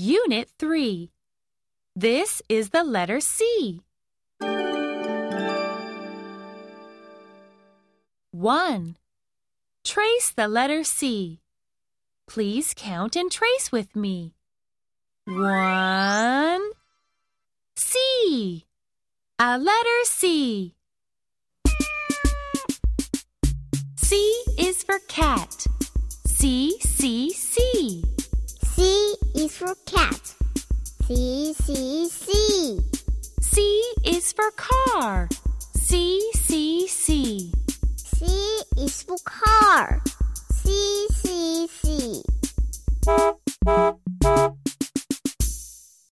Unit 3. This is the letter C. 1. Trace the letter C. Please count and trace with me. 1. C. A letter C. C is for cat. is for cat. C, C, C. C is for car. C, C, C. C is for car.